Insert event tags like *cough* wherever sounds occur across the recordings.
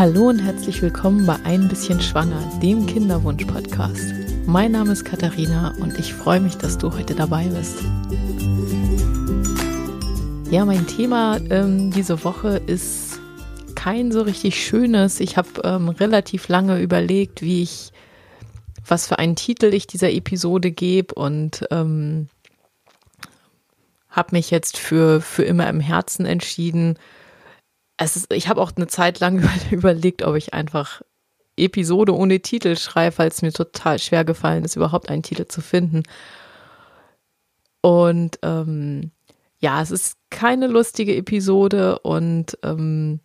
Hallo und herzlich willkommen bei Ein bisschen Schwanger, dem Kinderwunsch-Podcast. Mein Name ist Katharina und ich freue mich, dass du heute dabei bist. Ja, mein Thema ähm, diese Woche ist kein so richtig schönes. Ich habe ähm, relativ lange überlegt, wie ich, was für einen Titel ich dieser Episode gebe und ähm, habe mich jetzt für, für immer im Herzen entschieden. Ist, ich habe auch eine Zeit lang *laughs* überlegt, ob ich einfach Episode ohne Titel schreibe, weil es mir total schwer gefallen ist, überhaupt einen Titel zu finden. Und ähm, ja, es ist keine lustige Episode und ähm,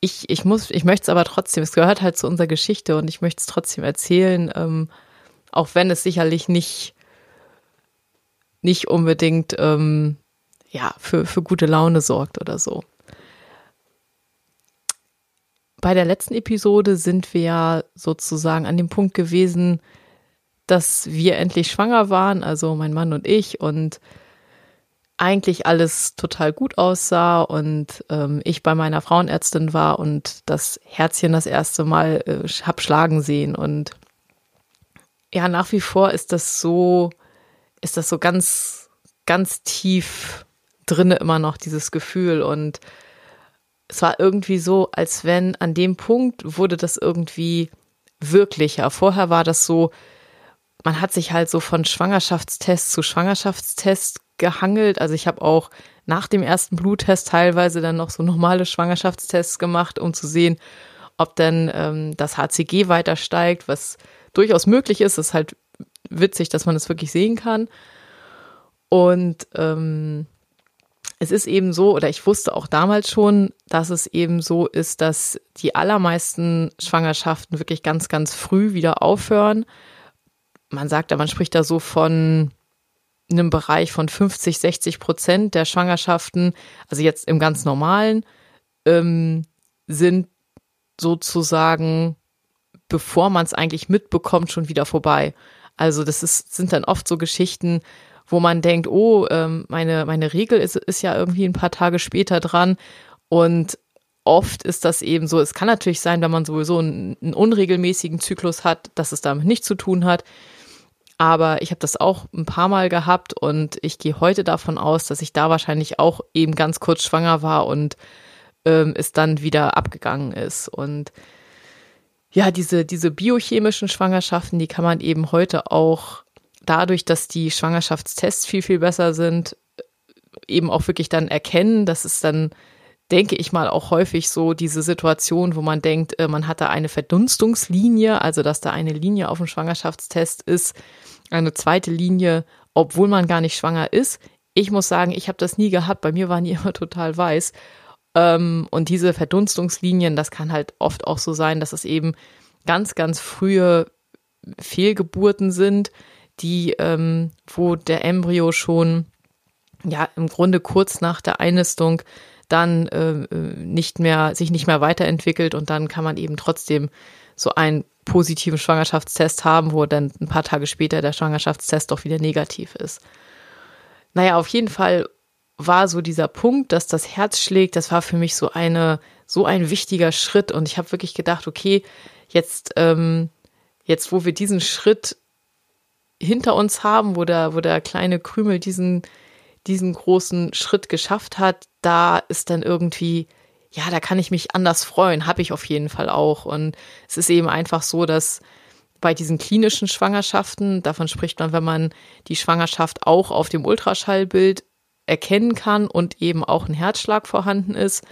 ich, ich muss, ich möchte es aber trotzdem, es gehört halt zu unserer Geschichte und ich möchte es trotzdem erzählen, ähm, auch wenn es sicherlich nicht nicht unbedingt ähm, ja, für, für gute Laune sorgt oder so. Bei der letzten Episode sind wir ja sozusagen an dem Punkt gewesen, dass wir endlich schwanger waren, also mein Mann und ich, und eigentlich alles total gut aussah und ähm, ich bei meiner Frauenärztin war und das Herzchen das erste Mal äh, hab schlagen sehen. Und ja, nach wie vor ist das so ist das so ganz, ganz tief drinne immer noch, dieses Gefühl. Und es war irgendwie so, als wenn an dem Punkt wurde das irgendwie wirklicher. Vorher war das so, man hat sich halt so von Schwangerschaftstest zu Schwangerschaftstest gehangelt. Also ich habe auch nach dem ersten Bluttest teilweise dann noch so normale Schwangerschaftstests gemacht, um zu sehen, ob denn ähm, das HCG weiter steigt, was durchaus möglich ist. Es ist halt witzig, dass man es das wirklich sehen kann. Und ähm, es ist eben so, oder ich wusste auch damals schon, dass es eben so ist, dass die allermeisten Schwangerschaften wirklich ganz, ganz früh wieder aufhören. Man sagt man spricht da so von einem Bereich von 50, 60 Prozent der Schwangerschaften, also jetzt im ganz normalen, ähm, sind sozusagen, bevor man es eigentlich mitbekommt, schon wieder vorbei. Also das ist, sind dann oft so Geschichten, wo man denkt, oh, ähm, meine, meine Regel ist, ist ja irgendwie ein paar Tage später dran. Und oft ist das eben so, es kann natürlich sein, wenn man sowieso einen, einen unregelmäßigen Zyklus hat, dass es damit nichts zu tun hat. Aber ich habe das auch ein paar Mal gehabt und ich gehe heute davon aus, dass ich da wahrscheinlich auch eben ganz kurz schwanger war und ähm, es dann wieder abgegangen ist. Und ja, diese, diese biochemischen Schwangerschaften, die kann man eben heute auch dadurch, dass die Schwangerschaftstests viel, viel besser sind, eben auch wirklich dann erkennen. Das ist dann, denke ich mal, auch häufig so diese Situation, wo man denkt, äh, man hat da eine Verdunstungslinie, also dass da eine Linie auf dem Schwangerschaftstest ist, eine zweite Linie, obwohl man gar nicht schwanger ist. Ich muss sagen, ich habe das nie gehabt. Bei mir waren die *laughs* immer total weiß. Ähm, und diese Verdunstungslinien, das kann halt oft auch so sein, dass es eben ganz, ganz frühe Fehlgeburten sind, die, ähm, wo der Embryo schon ja im Grunde kurz nach der Einnistung dann äh, nicht mehr, sich nicht mehr weiterentwickelt und dann kann man eben trotzdem so einen positiven Schwangerschaftstest haben, wo dann ein paar Tage später der Schwangerschaftstest doch wieder negativ ist. Naja, auf jeden Fall war so dieser Punkt, dass das Herz schlägt, das war für mich so eine, so ein wichtiger Schritt. Und ich habe wirklich gedacht, okay, jetzt, ähm, jetzt, wo wir diesen Schritt hinter uns haben, wo der, wo der kleine Krümel diesen, diesen großen Schritt geschafft hat, da ist dann irgendwie, ja, da kann ich mich anders freuen, habe ich auf jeden Fall auch. Und es ist eben einfach so, dass bei diesen klinischen Schwangerschaften, davon spricht man, wenn man die Schwangerschaft auch auf dem Ultraschallbild erkennen kann und eben auch ein Herzschlag vorhanden ist,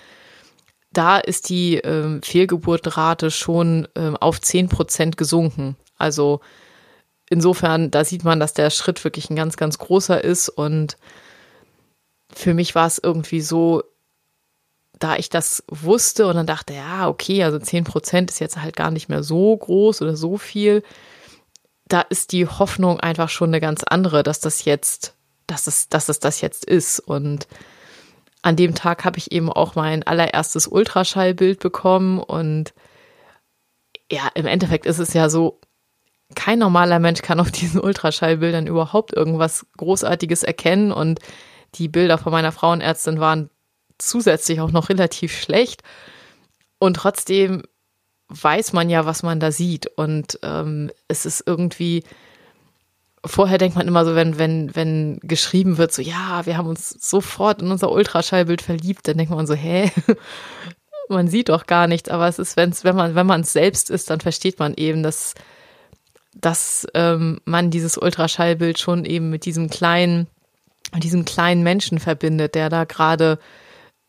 da ist die ähm, Fehlgeburtrate schon ähm, auf 10 Prozent gesunken. Also insofern, da sieht man, dass der Schritt wirklich ein ganz, ganz großer ist. Und für mich war es irgendwie so, da ich das wusste und dann dachte, ja, okay, also 10 Prozent ist jetzt halt gar nicht mehr so groß oder so viel. Da ist die Hoffnung einfach schon eine ganz andere, dass das jetzt dass es, dass es das jetzt ist. Und an dem Tag habe ich eben auch mein allererstes Ultraschallbild bekommen. Und ja, im Endeffekt ist es ja so, kein normaler Mensch kann auf diesen Ultraschallbildern überhaupt irgendwas Großartiges erkennen. Und die Bilder von meiner Frauenärztin waren zusätzlich auch noch relativ schlecht. Und trotzdem weiß man ja, was man da sieht. Und ähm, es ist irgendwie, vorher denkt man immer so, wenn, wenn, wenn geschrieben wird, so, ja, wir haben uns sofort in unser Ultraschallbild verliebt, dann denkt man so, hä? *laughs* man sieht doch gar nichts, aber es ist, wenn's, wenn man, wenn man es selbst ist, dann versteht man eben, dass, dass ähm, man dieses Ultraschallbild schon eben mit diesem kleinen, diesem kleinen Menschen verbindet, der da gerade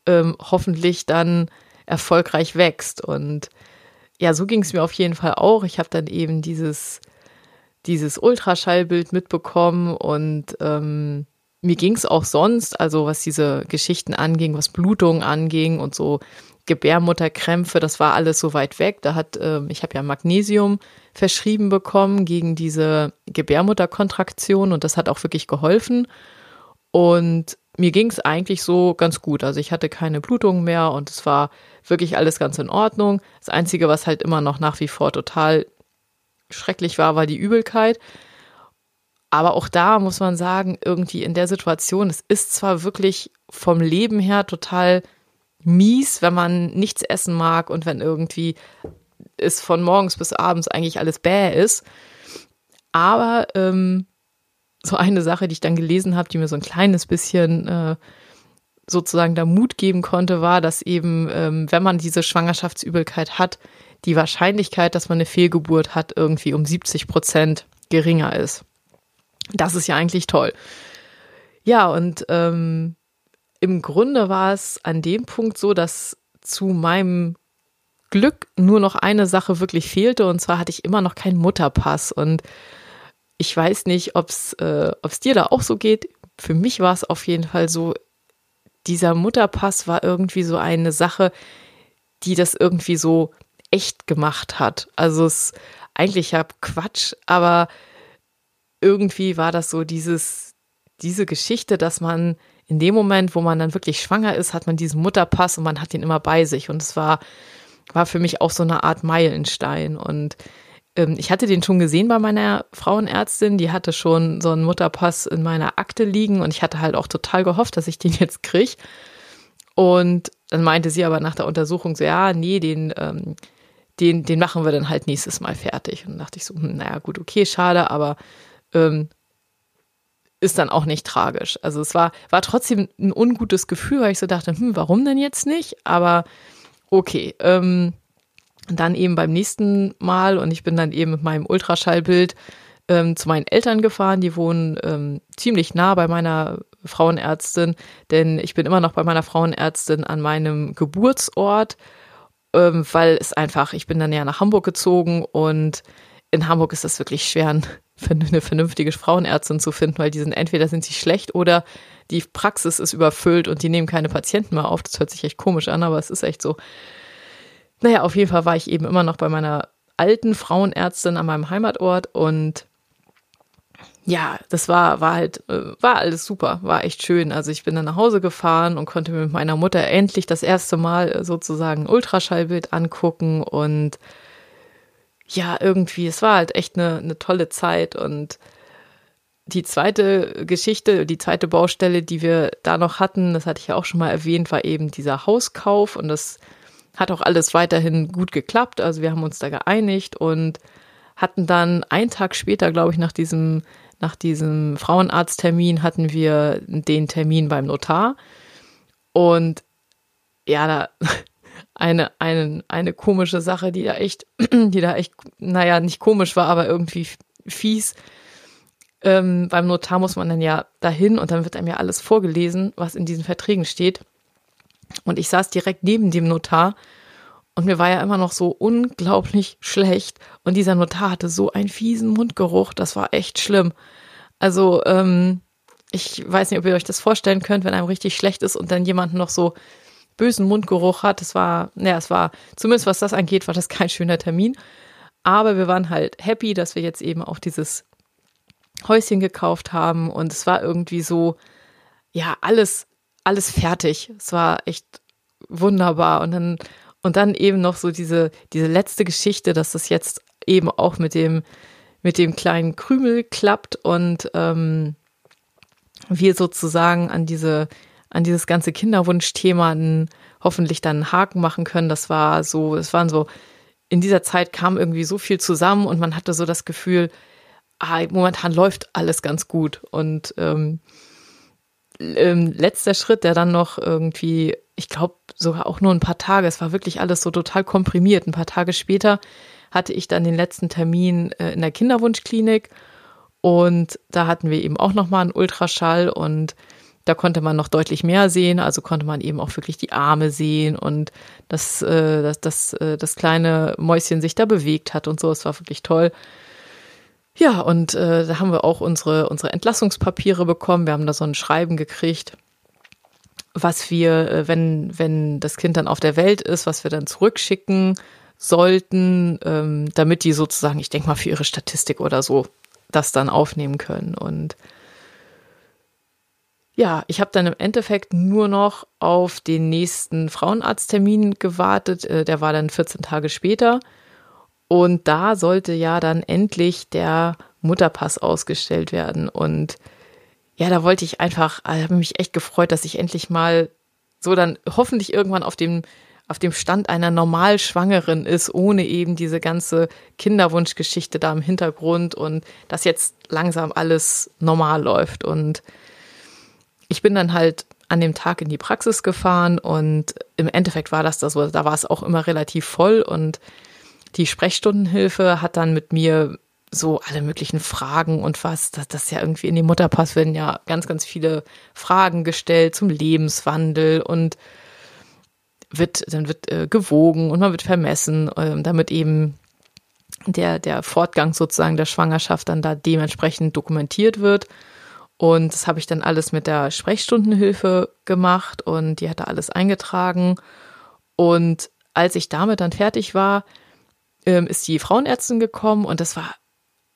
ähm, hoffentlich dann erfolgreich wächst. Und ja, so ging es mir auf jeden Fall auch. Ich habe dann eben dieses, dieses Ultraschallbild mitbekommen und ähm, mir ging es auch sonst, also was diese Geschichten anging, was Blutungen anging und so Gebärmutterkrämpfe, das war alles so weit weg. Da hat, äh, ich habe ja Magnesium verschrieben bekommen gegen diese Gebärmutterkontraktion und das hat auch wirklich geholfen. Und mir ging es eigentlich so ganz gut. Also ich hatte keine Blutungen mehr und es war wirklich alles ganz in Ordnung. Das Einzige, was halt immer noch nach wie vor total schrecklich war, war die Übelkeit. Aber auch da muss man sagen, irgendwie in der Situation, es ist zwar wirklich vom Leben her total mies, wenn man nichts essen mag und wenn irgendwie es von morgens bis abends eigentlich alles bäh ist. Aber ähm, so eine Sache, die ich dann gelesen habe, die mir so ein kleines bisschen äh, sozusagen da Mut geben konnte, war, dass eben, ähm, wenn man diese Schwangerschaftsübelkeit hat, die Wahrscheinlichkeit, dass man eine Fehlgeburt hat, irgendwie um 70 Prozent geringer ist. Das ist ja eigentlich toll. Ja, und ähm, im Grunde war es an dem Punkt so, dass zu meinem Glück nur noch eine Sache wirklich fehlte, und zwar hatte ich immer noch keinen Mutterpass. Und ich weiß nicht, ob es äh, dir da auch so geht. Für mich war es auf jeden Fall so, dieser Mutterpass war irgendwie so eine Sache, die das irgendwie so echt gemacht hat. Also es eigentlich ja Quatsch, aber irgendwie war das so dieses, diese Geschichte, dass man in dem Moment, wo man dann wirklich schwanger ist, hat man diesen Mutterpass und man hat ihn immer bei sich. Und es war, war für mich auch so eine Art Meilenstein. Und ähm, ich hatte den schon gesehen bei meiner Frauenärztin, die hatte schon so einen Mutterpass in meiner Akte liegen und ich hatte halt auch total gehofft, dass ich den *laughs* jetzt kriege. Und dann meinte sie aber nach der Untersuchung so, ja, nee, den, ähm, den, den machen wir dann halt nächstes Mal fertig. Und dann dachte ich so, hm, naja, gut, okay, schade, aber ähm, ist dann auch nicht tragisch. Also es war, war trotzdem ein ungutes Gefühl, weil ich so dachte, hm, warum denn jetzt nicht? Aber okay, ähm, dann eben beim nächsten Mal und ich bin dann eben mit meinem Ultraschallbild ähm, zu meinen Eltern gefahren. Die wohnen ähm, ziemlich nah bei meiner Frauenärztin, denn ich bin immer noch bei meiner Frauenärztin an meinem Geburtsort, ähm, weil es einfach, ich bin dann ja nach Hamburg gezogen und in Hamburg ist es wirklich schwer, *laughs* eine vernünftige Frauenärztin zu finden, weil die sind entweder sind sie schlecht oder die Praxis ist überfüllt und die nehmen keine Patienten mehr auf. Das hört sich echt komisch an, aber es ist echt so. Naja, auf jeden Fall war ich eben immer noch bei meiner alten Frauenärztin an meinem Heimatort und ja, das war, war halt, äh, war alles super, war echt schön. Also ich bin dann nach Hause gefahren und konnte mit meiner Mutter endlich das erste Mal sozusagen Ultraschallbild angucken und ja, irgendwie, es war halt echt eine, eine tolle Zeit und die zweite Geschichte, die zweite Baustelle, die wir da noch hatten, das hatte ich ja auch schon mal erwähnt, war eben dieser Hauskauf und das hat auch alles weiterhin gut geklappt. Also wir haben uns da geeinigt und hatten dann einen Tag später, glaube ich, nach diesem, nach diesem Frauenarzttermin hatten wir den Termin beim Notar. Und ja, da eine, eine, eine komische Sache, die da echt, *clears throat* die da echt, naja, nicht komisch war, aber irgendwie fies. Ähm, beim Notar muss man dann ja dahin und dann wird einem ja alles vorgelesen, was in diesen Verträgen steht. Und ich saß direkt neben dem Notar und mir war ja immer noch so unglaublich *laughs* schlecht. Und dieser Notar hatte so einen fiesen Mundgeruch, das war echt schlimm. Also, ähm, ich weiß nicht, ob ihr euch das vorstellen könnt, wenn einem richtig schlecht ist und dann jemand noch so bösen Mundgeruch hat. Das war, naja, es war, zumindest was das angeht, war das kein schöner Termin. Aber wir waren halt happy, dass wir jetzt eben auch dieses Häuschen gekauft haben und es war irgendwie so, ja, alles alles fertig. Es war echt wunderbar. Und dann, und dann eben noch so diese, diese letzte Geschichte, dass das jetzt eben auch mit dem, mit dem kleinen Krümel klappt und ähm, wir sozusagen an diese, an dieses ganze Kinderwunschthema hoffentlich dann einen Haken machen können. Das war so, es waren so, in dieser Zeit kam irgendwie so viel zusammen und man hatte so das Gefühl, ah, momentan läuft alles ganz gut. Und ähm, ähm, letzter Schritt, der dann noch irgendwie, ich glaube sogar auch nur ein paar Tage, es war wirklich alles so total komprimiert. Ein paar Tage später hatte ich dann den letzten Termin äh, in der Kinderwunschklinik und da hatten wir eben auch nochmal einen Ultraschall und da konnte man noch deutlich mehr sehen, also konnte man eben auch wirklich die Arme sehen und dass, äh, dass, dass äh, das kleine Mäuschen sich da bewegt hat und so. Es war wirklich toll. Ja, und äh, da haben wir auch unsere, unsere Entlassungspapiere bekommen. Wir haben da so ein Schreiben gekriegt, was wir, äh, wenn, wenn das Kind dann auf der Welt ist, was wir dann zurückschicken sollten, ähm, damit die sozusagen, ich denke mal, für ihre Statistik oder so das dann aufnehmen können. Und ja, ich habe dann im Endeffekt nur noch auf den nächsten Frauenarzttermin gewartet. Äh, der war dann 14 Tage später. Und da sollte ja dann endlich der Mutterpass ausgestellt werden. Und ja, da wollte ich einfach, also habe mich echt gefreut, dass ich endlich mal so dann hoffentlich irgendwann auf dem auf dem Stand einer Normalschwangeren ist, ohne eben diese ganze Kinderwunschgeschichte da im Hintergrund und dass jetzt langsam alles normal läuft. Und ich bin dann halt an dem Tag in die Praxis gefahren und im Endeffekt war das das, da war es auch immer relativ voll und die Sprechstundenhilfe hat dann mit mir so alle möglichen Fragen und was, das, das ja irgendwie in dem Mutterpass werden ja ganz, ganz viele Fragen gestellt zum Lebenswandel und wird, dann wird äh, gewogen und man wird vermessen, äh, damit eben der, der Fortgang sozusagen der Schwangerschaft dann da dementsprechend dokumentiert wird. Und das habe ich dann alles mit der Sprechstundenhilfe gemacht und die hat da alles eingetragen. Und als ich damit dann fertig war, ähm, ist die Frauenärztin gekommen und das war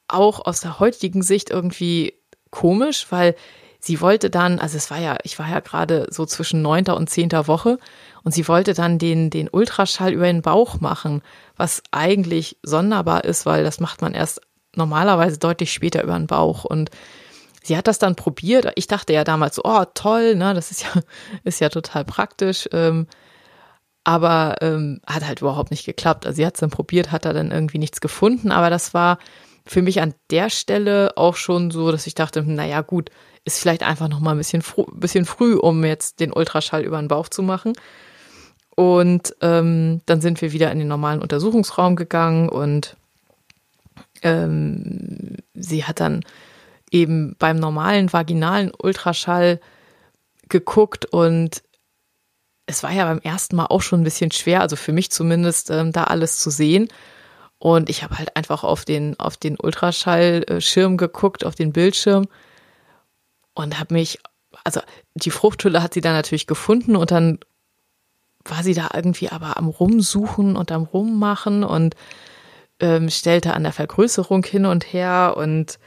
auch aus der heutigen Sicht irgendwie komisch, weil sie wollte dann, also es war ja, ich war ja gerade so zwischen neunter und zehnter Woche und sie wollte dann den, den Ultraschall über den Bauch machen, was eigentlich sonderbar ist, weil das macht man erst normalerweise deutlich später über den Bauch und sie hat das dann probiert. Ich dachte ja damals oh toll, ne, das ist ja, *laughs* ist ja total praktisch. Ähm, aber ähm, hat halt überhaupt nicht geklappt. Also sie hat es dann probiert, hat da dann irgendwie nichts gefunden, aber das war für mich an der Stelle auch schon so, dass ich dachte, naja gut, ist vielleicht einfach noch mal ein bisschen, fr bisschen früh, um jetzt den Ultraschall über den Bauch zu machen. Und ähm, dann sind wir wieder in den normalen Untersuchungsraum gegangen und ähm, sie hat dann eben beim normalen vaginalen Ultraschall geguckt und es war ja beim ersten Mal auch schon ein bisschen schwer, also für mich zumindest, ähm, da alles zu sehen. Und ich habe halt einfach auf den, auf den Ultraschallschirm geguckt, auf den Bildschirm und habe mich, also die Fruchthülle hat sie dann natürlich gefunden und dann war sie da irgendwie aber am Rumsuchen und am Rummachen und ähm, stellte an der Vergrößerung hin und her und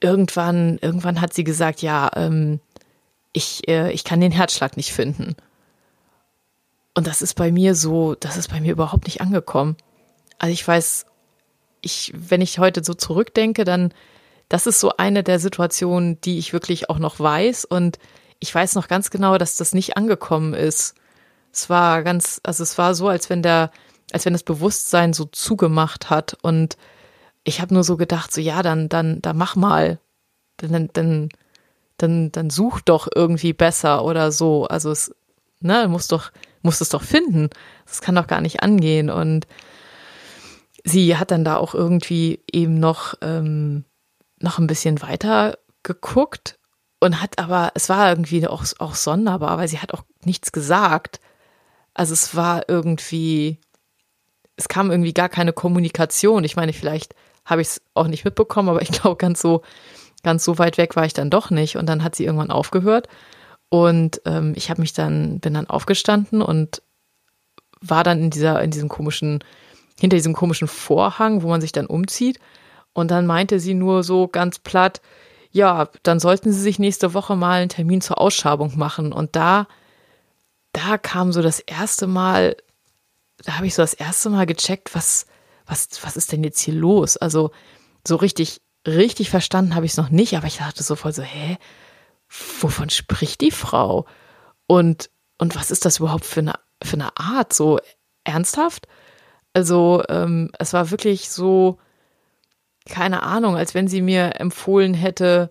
irgendwann, irgendwann hat sie gesagt, ja, ähm, ich, äh, ich kann den Herzschlag nicht finden. Und das ist bei mir so, das ist bei mir überhaupt nicht angekommen. Also ich weiß, ich, wenn ich heute so zurückdenke, dann, das ist so eine der Situationen, die ich wirklich auch noch weiß. Und ich weiß noch ganz genau, dass das nicht angekommen ist. Es war ganz, also es war so, als wenn der, als wenn das Bewusstsein so zugemacht hat. Und ich habe nur so gedacht, so ja, dann, dann, dann mach mal. Dann, dann, dann, dann such doch irgendwie besser oder so. Also es, ne, muss doch, muss es doch finden. Das kann doch gar nicht angehen. Und sie hat dann da auch irgendwie eben noch, ähm, noch ein bisschen weiter geguckt und hat aber, es war irgendwie auch, auch sonderbar, weil sie hat auch nichts gesagt. Also es war irgendwie, es kam irgendwie gar keine Kommunikation. Ich meine, vielleicht habe ich es auch nicht mitbekommen, aber ich glaube, ganz so ganz so weit weg war ich dann doch nicht. Und dann hat sie irgendwann aufgehört. Und ähm, ich habe mich dann, bin dann aufgestanden und war dann in dieser, in diesem komischen, hinter diesem komischen Vorhang, wo man sich dann umzieht. Und dann meinte sie nur so ganz platt, ja, dann sollten sie sich nächste Woche mal einen Termin zur Ausschabung machen. Und da, da kam so das erste Mal, da habe ich so das erste Mal gecheckt, was, was, was ist denn jetzt hier los? Also so richtig richtig verstanden habe ich es noch nicht, aber ich dachte so voll so, hä, wovon spricht die Frau? Und und was ist das überhaupt für eine, für eine Art? So ernsthaft? Also, ähm, es war wirklich so, keine Ahnung, als wenn sie mir empfohlen hätte,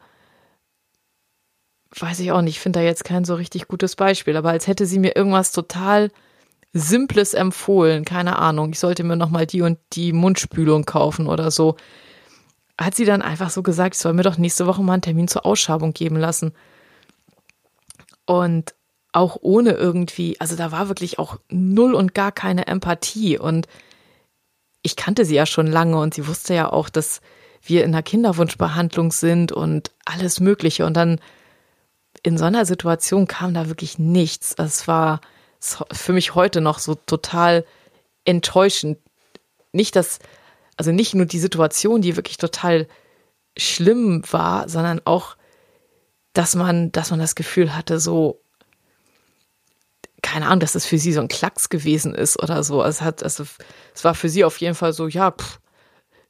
weiß ich auch nicht, ich finde da jetzt kein so richtig gutes Beispiel, aber als hätte sie mir irgendwas total Simples empfohlen, keine Ahnung, ich sollte mir nochmal die und die Mundspülung kaufen oder so. Hat sie dann einfach so gesagt, ich soll mir doch nächste Woche mal einen Termin zur Ausschabung geben lassen. Und auch ohne irgendwie, also da war wirklich auch null und gar keine Empathie. Und ich kannte sie ja schon lange und sie wusste ja auch, dass wir in einer Kinderwunschbehandlung sind und alles Mögliche. Und dann in so einer Situation kam da wirklich nichts. Es war für mich heute noch so total enttäuschend. Nicht das, also nicht nur die Situation, die wirklich total schlimm war, sondern auch, dass man, dass man das Gefühl hatte, so, keine Ahnung, dass es für sie so ein Klacks gewesen ist oder so. Es hat, also, es war für sie auf jeden Fall so, ja, pff,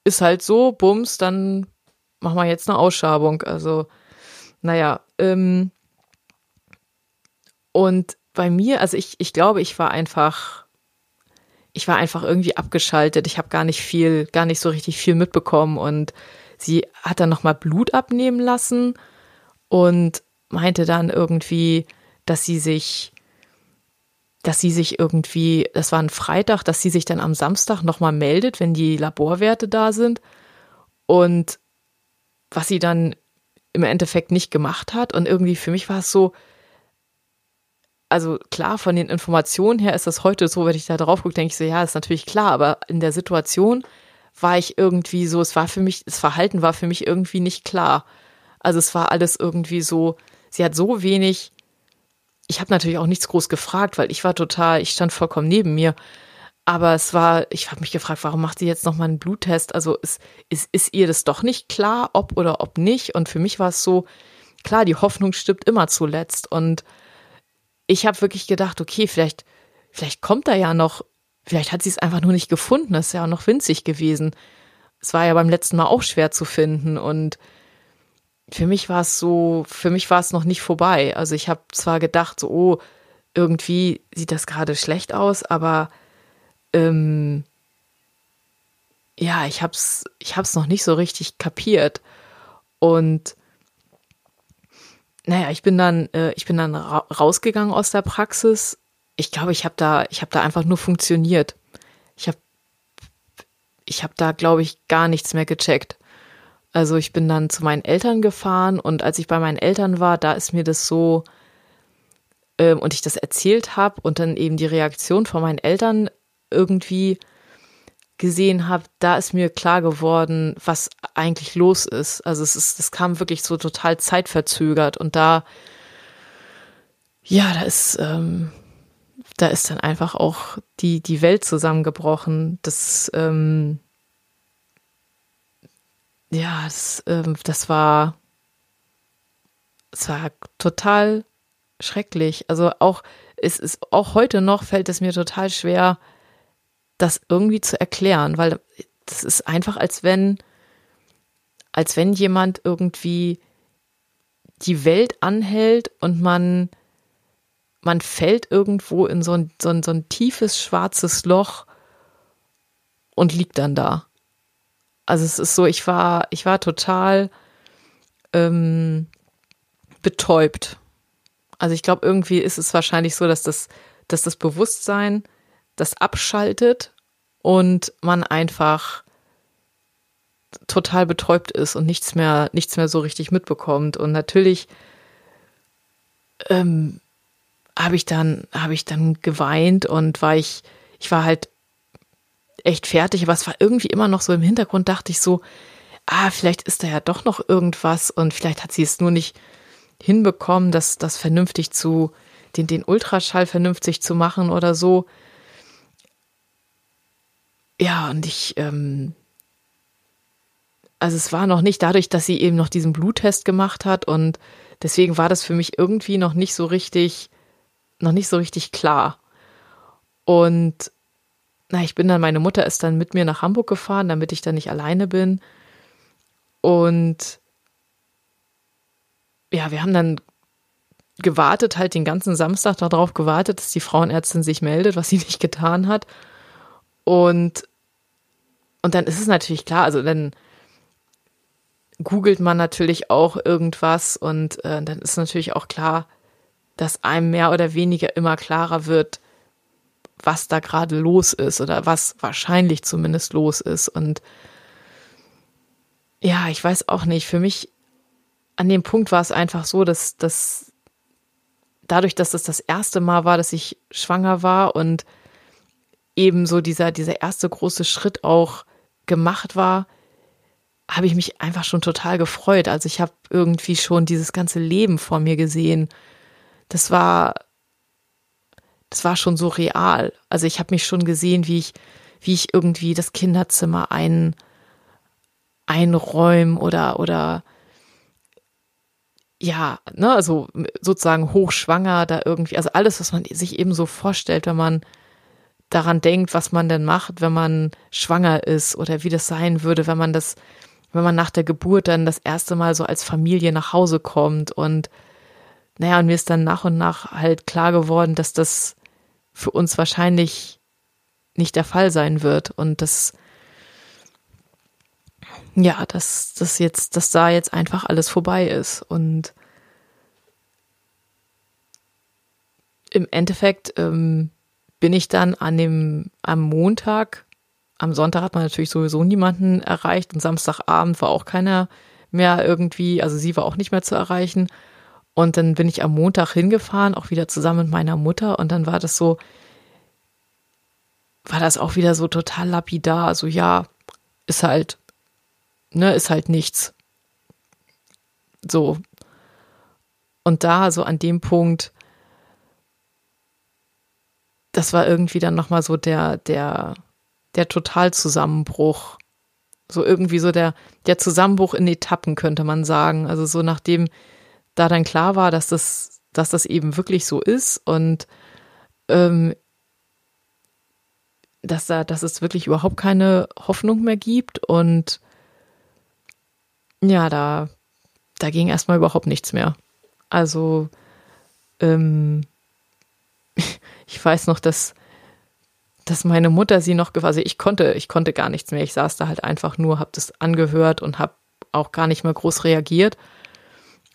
ist halt so, Bums, dann machen wir jetzt eine Ausschabung. Also, naja, ähm, und bei mir, also ich, ich glaube, ich war einfach, ich war einfach irgendwie abgeschaltet. Ich habe gar nicht viel, gar nicht so richtig viel mitbekommen. Und sie hat dann nochmal Blut abnehmen lassen und meinte dann irgendwie, dass sie sich, dass sie sich irgendwie, das war ein Freitag, dass sie sich dann am Samstag nochmal meldet, wenn die Laborwerte da sind. Und was sie dann im Endeffekt nicht gemacht hat. Und irgendwie für mich war es so, also klar, von den Informationen her ist das heute so, wenn ich da drauf gucke, denke ich so, ja, ist natürlich klar, aber in der Situation war ich irgendwie so, es war für mich, das Verhalten war für mich irgendwie nicht klar. Also es war alles irgendwie so, sie hat so wenig, ich habe natürlich auch nichts groß gefragt, weil ich war total, ich stand vollkommen neben mir. Aber es war, ich habe mich gefragt, warum macht sie jetzt nochmal einen Bluttest? Also ist, ist, ist ihr das doch nicht klar, ob oder ob nicht? Und für mich war es so, klar, die Hoffnung stirbt immer zuletzt. Und ich habe wirklich gedacht, okay, vielleicht, vielleicht kommt da ja noch, vielleicht hat sie es einfach nur nicht gefunden. Das ist ja auch noch winzig gewesen. Es war ja beim letzten Mal auch schwer zu finden und für mich war es so, für mich war es noch nicht vorbei. Also ich habe zwar gedacht, so, oh, irgendwie sieht das gerade schlecht aus, aber ähm, ja, ich hab's, ich hab's noch nicht so richtig kapiert. Und naja, ich bin dann, äh, ich bin dann ra rausgegangen aus der Praxis. Ich glaube, ich habe da, ich habe da einfach nur funktioniert. Ich habe, ich habe da, glaube ich, gar nichts mehr gecheckt. Also ich bin dann zu meinen Eltern gefahren und als ich bei meinen Eltern war, da ist mir das so äh, und ich das erzählt habe und dann eben die Reaktion von meinen Eltern irgendwie gesehen habe, da ist mir klar geworden, was eigentlich los ist. Also es ist, das kam wirklich so total zeitverzögert und da, ja, da ist, ähm, da ist dann einfach auch die, die Welt zusammengebrochen. Das, ähm, ja, das, ähm, das war, es war total schrecklich. Also auch, es ist, auch heute noch fällt es mir total schwer, das irgendwie zu erklären, weil das ist einfach, als wenn, als wenn jemand irgendwie die Welt anhält und man, man fällt irgendwo in so ein, so ein, so ein tiefes schwarzes Loch und liegt dann da. Also es ist so, ich war, ich war total ähm, betäubt. Also ich glaube, irgendwie ist es wahrscheinlich so, dass das, dass das Bewusstsein das abschaltet und man einfach total betäubt ist und nichts mehr, nichts mehr so richtig mitbekommt. Und natürlich ähm, habe ich dann, ich dann geweint und war ich, ich war halt echt fertig, aber es war irgendwie immer noch so im Hintergrund, dachte ich so, ah, vielleicht ist da ja doch noch irgendwas und vielleicht hat sie es nur nicht hinbekommen, das, das vernünftig zu, den, den Ultraschall vernünftig zu machen oder so. Ja, und ich, ähm, also es war noch nicht dadurch, dass sie eben noch diesen Bluttest gemacht hat und deswegen war das für mich irgendwie noch nicht so richtig, noch nicht so richtig klar. Und na, ich bin dann, meine Mutter ist dann mit mir nach Hamburg gefahren, damit ich dann nicht alleine bin. Und ja, wir haben dann gewartet, halt den ganzen Samstag darauf gewartet, dass die Frauenärztin sich meldet, was sie nicht getan hat. Und, und dann ist es natürlich klar, also dann googelt man natürlich auch irgendwas und äh, dann ist natürlich auch klar, dass einem mehr oder weniger immer klarer wird, was da gerade los ist oder was wahrscheinlich zumindest los ist. Und ja, ich weiß auch nicht, für mich an dem Punkt war es einfach so, dass, dass dadurch, dass das das erste Mal war, dass ich schwanger war und eben so dieser, dieser erste große Schritt auch gemacht war, habe ich mich einfach schon total gefreut. Also ich habe irgendwie schon dieses ganze Leben vor mir gesehen. Das war, das war schon so real. Also ich habe mich schon gesehen, wie ich, wie ich irgendwie das Kinderzimmer ein, einräumen oder, oder ja, ne, also sozusagen hochschwanger da irgendwie, also alles, was man sich eben so vorstellt, wenn man daran denkt, was man denn macht, wenn man schwanger ist oder wie das sein würde, wenn man das, wenn man nach der Geburt dann das erste Mal so als Familie nach Hause kommt und naja, und mir ist dann nach und nach halt klar geworden, dass das für uns wahrscheinlich nicht der Fall sein wird und das ja, dass das jetzt, dass da jetzt einfach alles vorbei ist. Und im Endeffekt ähm, bin ich dann an dem, am Montag, am Sonntag hat man natürlich sowieso niemanden erreicht und Samstagabend war auch keiner mehr irgendwie, also sie war auch nicht mehr zu erreichen. Und dann bin ich am Montag hingefahren, auch wieder zusammen mit meiner Mutter und dann war das so, war das auch wieder so total lapidar, so ja, ist halt ne, ist halt nichts. So. Und da, so an dem Punkt, das war irgendwie dann nochmal so der, der, der Totalzusammenbruch. So irgendwie so der, der Zusammenbruch in Etappen, könnte man sagen. Also so nachdem da dann klar war, dass das, dass das eben wirklich so ist und ähm, dass da, dass es wirklich überhaupt keine Hoffnung mehr gibt und ja, da, da ging erstmal überhaupt nichts mehr. Also, ähm, *laughs* ich weiß noch, dass, dass meine Mutter sie noch, also ich konnte, ich konnte gar nichts mehr. Ich saß da halt einfach nur, hab das angehört und hab auch gar nicht mehr groß reagiert.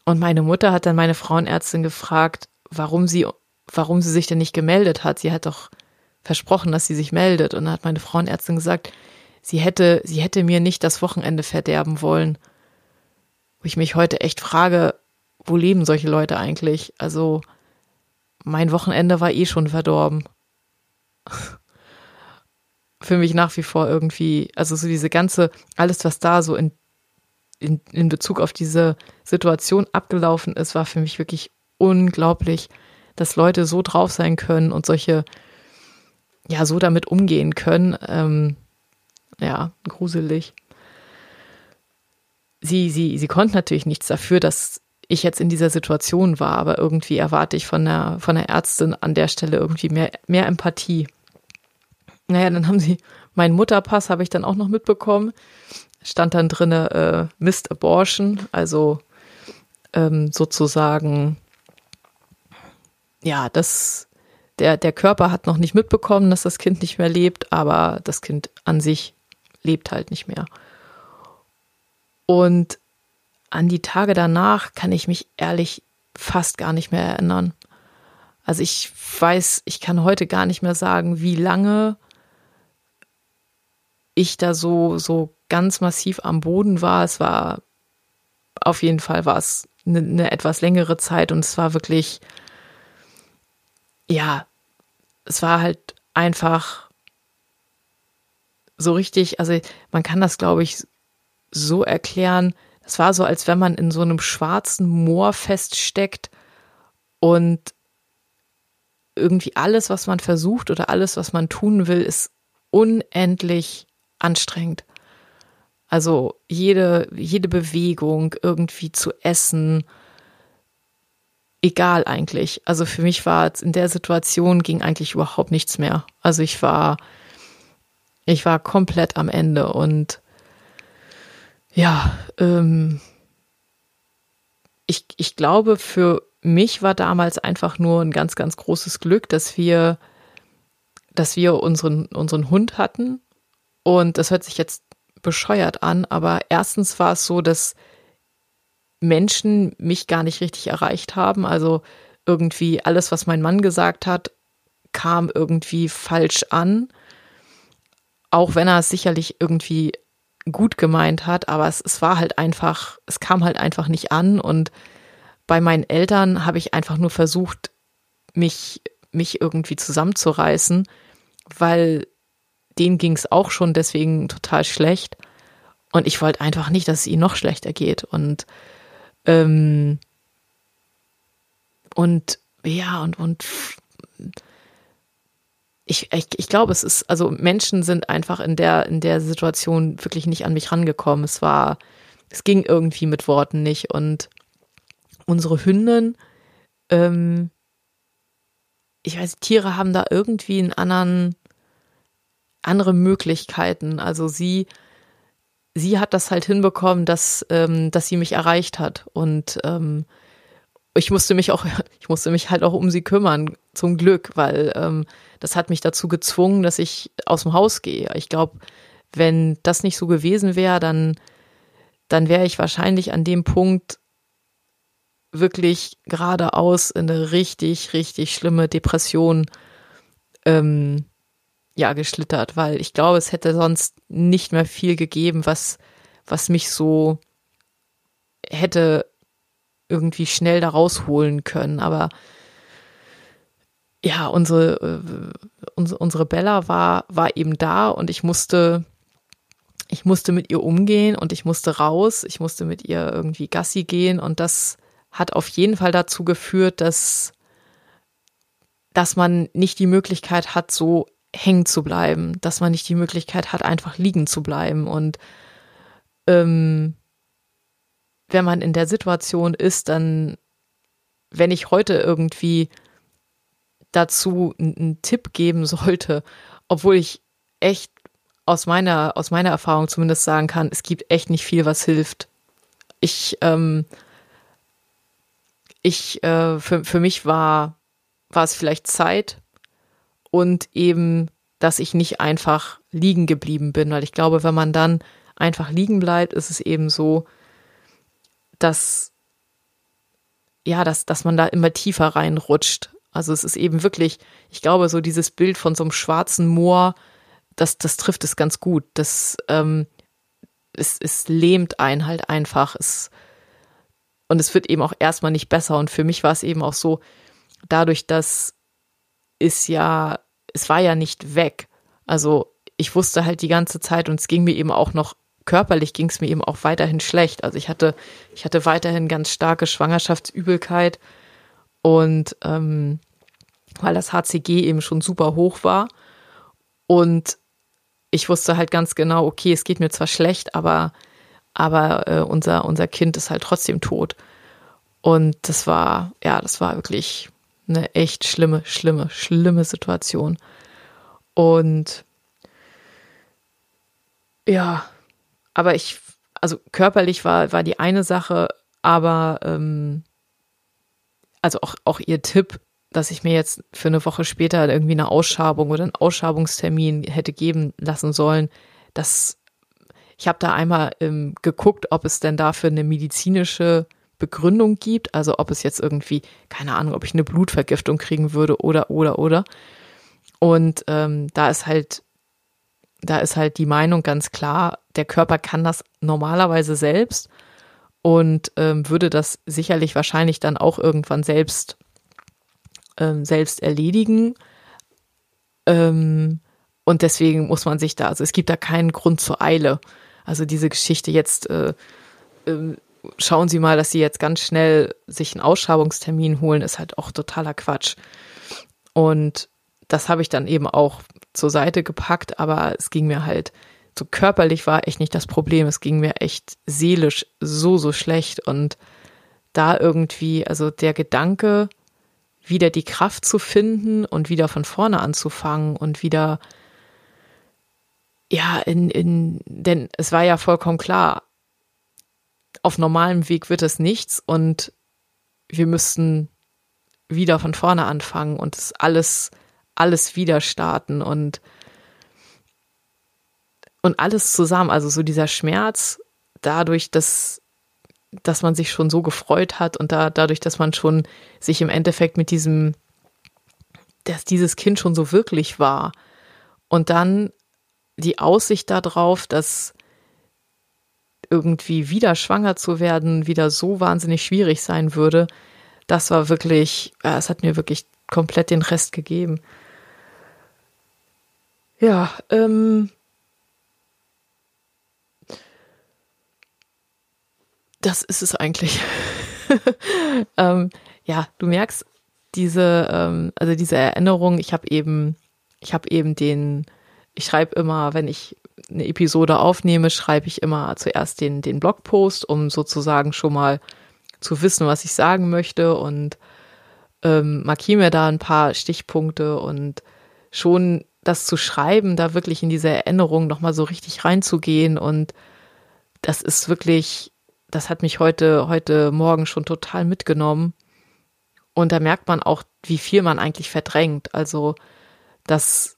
Und meine Mutter hat dann meine Frauenärztin gefragt, warum sie, warum sie sich denn nicht gemeldet hat. Sie hat doch versprochen, dass sie sich meldet. Und dann hat meine Frauenärztin gesagt, sie hätte, sie hätte mir nicht das Wochenende verderben wollen wo ich mich heute echt frage, wo leben solche Leute eigentlich? Also mein Wochenende war eh schon verdorben. Für mich nach wie vor irgendwie, also so diese ganze, alles, was da so in, in, in Bezug auf diese Situation abgelaufen ist, war für mich wirklich unglaublich, dass Leute so drauf sein können und solche, ja, so damit umgehen können. Ähm, ja, gruselig sie, sie, sie konnte natürlich nichts dafür, dass ich jetzt in dieser Situation war, aber irgendwie erwarte ich von der, von der Ärztin an der Stelle irgendwie mehr, mehr Empathie. Naja, dann haben sie, meinen Mutterpass habe ich dann auch noch mitbekommen. Stand dann drinne äh, Missed Abortion, also ähm, sozusagen, ja, das, der, der Körper hat noch nicht mitbekommen, dass das Kind nicht mehr lebt, aber das Kind an sich lebt halt nicht mehr. Und an die Tage danach kann ich mich ehrlich fast gar nicht mehr erinnern. Also ich weiß, ich kann heute gar nicht mehr sagen, wie lange ich da so, so ganz massiv am Boden war. Es war, auf jeden Fall war es eine, eine etwas längere Zeit und es war wirklich, ja, es war halt einfach so richtig, also man kann das, glaube ich, so erklären, es war so, als wenn man in so einem schwarzen Moor feststeckt und irgendwie alles, was man versucht oder alles, was man tun will, ist unendlich anstrengend. Also jede, jede Bewegung irgendwie zu essen, egal eigentlich. Also für mich war in der Situation ging eigentlich überhaupt nichts mehr. Also ich war, ich war komplett am Ende und ja, ähm, ich, ich glaube, für, mich war damals einfach nur ein ganz, ganz großes Glück, dass wir, dass wir unseren, unseren Hund hatten. Und das hört sich jetzt bescheuert an, aber erstens war es so, dass Menschen mich gar nicht richtig erreicht haben. Also irgendwie alles, was mein Mann gesagt hat, kam irgendwie falsch an. Auch wenn er es sicherlich irgendwie gut gemeint hat, aber es, es war halt einfach, es kam halt einfach nicht an und bei meinen Eltern habe ich einfach nur versucht, mich, mich irgendwie zusammenzureißen, weil denen ging es auch schon deswegen total schlecht. Und ich wollte einfach nicht, dass es ihnen noch schlechter geht. Und, ähm, und ja, und, und ich, ich, ich glaube, es ist, also Menschen sind einfach in der, in der Situation wirklich nicht an mich rangekommen. Es war, es ging irgendwie mit Worten nicht. Und unsere Hündin, ähm, ich weiß, Tiere haben da irgendwie einen anderen, andere Möglichkeiten. Also sie, sie hat das halt hinbekommen, dass, ähm, dass sie mich erreicht hat. Und ähm, ich musste mich auch, *laughs* ich musste mich halt auch um sie kümmern, zum Glück, weil ähm, das hat mich dazu gezwungen, dass ich aus dem Haus gehe. Ich glaube, wenn das nicht so gewesen wäre, dann, dann wäre ich wahrscheinlich an dem Punkt wirklich geradeaus in eine richtig, richtig schlimme Depression ähm, ja, geschlittert, weil ich glaube, es hätte sonst nicht mehr viel gegeben, was, was mich so hätte irgendwie schnell da rausholen können. Aber ja, unsere, äh, unsere, unsere Bella war, war eben da und ich musste, ich musste mit ihr umgehen und ich musste raus, ich musste mit ihr irgendwie Gassi gehen und das hat auf jeden Fall dazu geführt, dass, dass man nicht die Möglichkeit hat, so hängen zu bleiben, dass man nicht die Möglichkeit hat, einfach liegen zu bleiben. Und ähm, wenn man in der Situation ist, dann, wenn ich heute irgendwie dazu einen Tipp geben sollte, obwohl ich echt aus meiner, aus meiner Erfahrung zumindest sagen kann, es gibt echt nicht viel, was hilft. Ich ähm, ich, äh, für, für mich war, war es vielleicht Zeit und eben, dass ich nicht einfach liegen geblieben bin, weil ich glaube, wenn man dann einfach liegen bleibt, ist es eben so, dass, ja, dass, dass man da immer tiefer reinrutscht. Also es ist eben wirklich, ich glaube, so dieses Bild von so einem schwarzen Moor, das, das trifft es ganz gut. Das, ähm, es, es lähmt einen halt einfach. Es, und es wird eben auch erstmal nicht besser. Und für mich war es eben auch so, dadurch, dass es ja, es war ja nicht weg. Also ich wusste halt die ganze Zeit und es ging mir eben auch noch körperlich ging es mir eben auch weiterhin schlecht. Also ich hatte, ich hatte weiterhin ganz starke Schwangerschaftsübelkeit und ähm, weil das HCG eben schon super hoch war und ich wusste halt ganz genau, okay, es geht mir zwar schlecht, aber aber äh, unser, unser Kind ist halt trotzdem tot. Und das war, ja, das war wirklich eine echt schlimme, schlimme, schlimme Situation. Und ja, aber ich, also körperlich war, war die eine Sache, aber ähm, also auch, auch ihr Tipp, dass ich mir jetzt für eine Woche später irgendwie eine Ausschabung oder einen Ausschabungstermin hätte geben lassen sollen, das ich habe da einmal ähm, geguckt, ob es denn dafür eine medizinische Begründung gibt, also ob es jetzt irgendwie, keine Ahnung, ob ich eine Blutvergiftung kriegen würde oder, oder, oder. Und ähm, da ist halt, da ist halt die Meinung ganz klar, der Körper kann das normalerweise selbst und ähm, würde das sicherlich wahrscheinlich dann auch irgendwann selbst, ähm, selbst erledigen. Ähm, und deswegen muss man sich da, also es gibt da keinen Grund zur Eile. Also diese Geschichte jetzt, äh, äh, schauen Sie mal, dass Sie jetzt ganz schnell sich einen Ausschabungstermin holen, ist halt auch totaler Quatsch. Und das habe ich dann eben auch zur Seite gepackt, aber es ging mir halt, so körperlich war echt nicht das Problem. Es ging mir echt seelisch so, so schlecht. Und da irgendwie, also der Gedanke, wieder die Kraft zu finden und wieder von vorne anzufangen und wieder ja, in, in, denn es war ja vollkommen klar, auf normalem Weg wird es nichts und wir müssten wieder von vorne anfangen und es alles, alles wieder starten und, und alles zusammen. Also so dieser Schmerz dadurch, dass, dass man sich schon so gefreut hat und da, dadurch, dass man schon sich im Endeffekt mit diesem, dass dieses Kind schon so wirklich war. Und dann die Aussicht darauf, dass irgendwie wieder schwanger zu werden, wieder so wahnsinnig schwierig sein würde, das war wirklich, äh, es hat mir wirklich komplett den Rest gegeben. Ja, ähm, das ist es eigentlich. *laughs* ähm, ja, du merkst diese, ähm, also diese Erinnerung. Ich habe eben, ich habe eben den, ich schreibe immer, wenn ich eine Episode aufnehme, schreibe ich immer zuerst den, den Blogpost, um sozusagen schon mal zu wissen, was ich sagen möchte und ähm, markiere mir da ein paar Stichpunkte und schon das zu schreiben, da wirklich in diese Erinnerung nochmal so richtig reinzugehen und das ist wirklich, das hat mich heute, heute Morgen schon total mitgenommen. Und da merkt man auch, wie viel man eigentlich verdrängt. Also, dass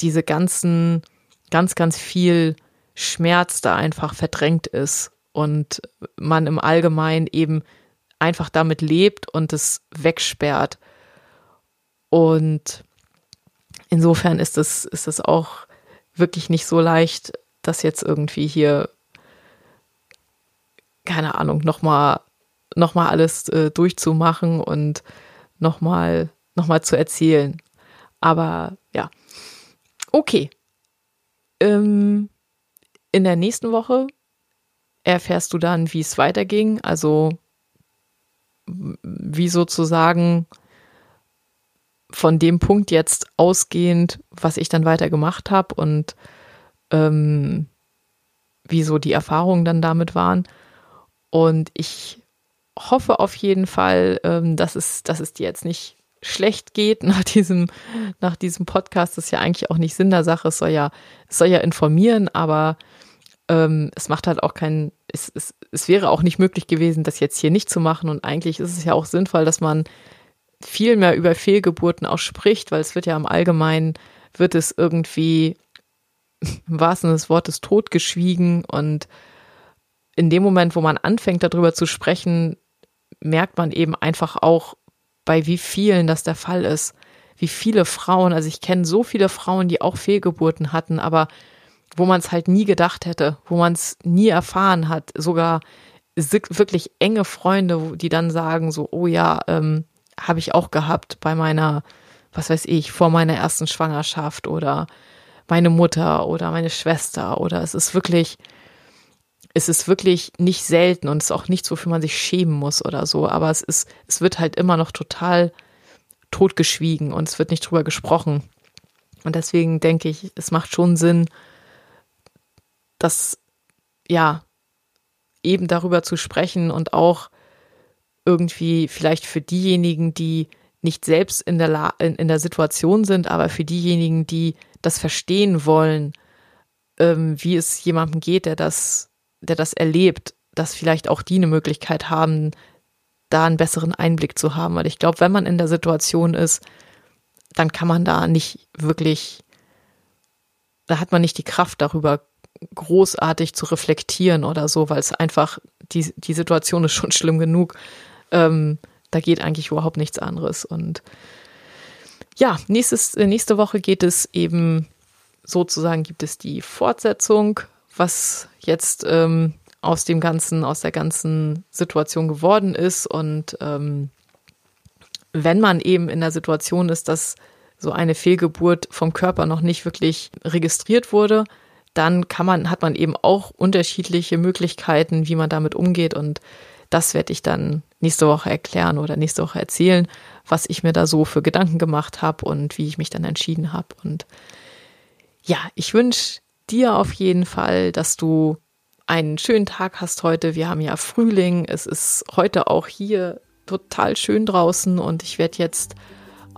diese ganzen, ganz, ganz viel Schmerz da einfach verdrängt ist und man im Allgemeinen eben einfach damit lebt und es wegsperrt. Und insofern ist es, ist es auch wirklich nicht so leicht, das jetzt irgendwie hier, keine Ahnung, nochmal noch mal alles äh, durchzumachen und nochmal noch mal zu erzählen. Aber ja, okay. Ähm, in der nächsten Woche erfährst du dann, wie es weiterging. Also wie sozusagen von dem Punkt jetzt ausgehend, was ich dann weiter gemacht habe und ähm, wie so die Erfahrungen dann damit waren. Und ich hoffe auf jeden Fall, ähm, dass, es, dass es dir jetzt nicht schlecht geht *laughs* nach diesem, nach diesem Podcast. Das ist ja eigentlich auch nicht Sinn der Sache. Es soll ja, es soll ja informieren, aber ähm, es macht halt auch keinen, es, es, es wäre auch nicht möglich gewesen, das jetzt hier nicht zu machen. Und eigentlich ist es ja auch sinnvoll, dass man viel mehr über Fehlgeburten auch spricht, weil es wird ja im Allgemeinen, wird es irgendwie *laughs* im wahrsten Sinne des Wortes totgeschwiegen und in dem Moment, wo man anfängt, darüber zu sprechen, merkt man eben einfach auch, bei wie vielen das der Fall ist. Wie viele Frauen, also ich kenne so viele Frauen, die auch Fehlgeburten hatten, aber wo man es halt nie gedacht hätte, wo man es nie erfahren hat, sogar wirklich enge Freunde, die dann sagen so, oh ja, ähm, habe ich auch gehabt bei meiner, was weiß ich, vor meiner ersten Schwangerschaft oder meine Mutter oder meine Schwester oder es ist wirklich, es ist wirklich nicht selten und es ist auch nichts, wofür man sich schämen muss oder so, aber es ist, es wird halt immer noch total totgeschwiegen und es wird nicht drüber gesprochen. Und deswegen denke ich, es macht schon Sinn, dass, ja, eben darüber zu sprechen und auch irgendwie vielleicht für diejenigen, die nicht selbst in der, La in, in der Situation sind, aber für diejenigen, die das verstehen wollen, ähm, wie es jemandem geht, der das der das erlebt, dass vielleicht auch die eine Möglichkeit haben, da einen besseren Einblick zu haben. Weil ich glaube, wenn man in der Situation ist, dann kann man da nicht wirklich, da hat man nicht die Kraft darüber großartig zu reflektieren oder so, weil es einfach, die, die Situation ist schon schlimm genug. Ähm, da geht eigentlich überhaupt nichts anderes. Und ja, nächstes, nächste Woche geht es eben sozusagen, gibt es die Fortsetzung was jetzt ähm, aus dem ganzen, aus der ganzen Situation geworden ist. Und ähm, wenn man eben in der Situation ist, dass so eine Fehlgeburt vom Körper noch nicht wirklich registriert wurde, dann kann man, hat man eben auch unterschiedliche Möglichkeiten, wie man damit umgeht. Und das werde ich dann nächste Woche erklären oder nächste Woche erzählen, was ich mir da so für Gedanken gemacht habe und wie ich mich dann entschieden habe. Und ja, ich wünsche dir auf jeden Fall, dass du einen schönen Tag hast heute. Wir haben ja Frühling. Es ist heute auch hier total schön draußen und ich werde jetzt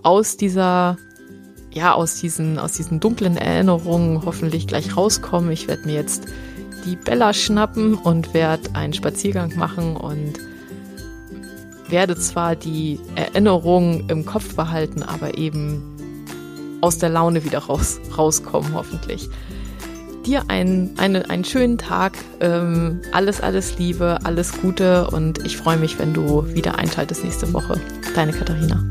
aus dieser ja, aus diesen, aus diesen dunklen Erinnerungen hoffentlich gleich rauskommen. Ich werde mir jetzt die Bella schnappen und werde einen Spaziergang machen und werde zwar die Erinnerungen im Kopf behalten, aber eben aus der Laune wieder raus, rauskommen, hoffentlich. Dir einen, einen, einen schönen Tag, ähm, alles, alles Liebe, alles Gute und ich freue mich, wenn du wieder einschaltest nächste Woche. Deine Katharina.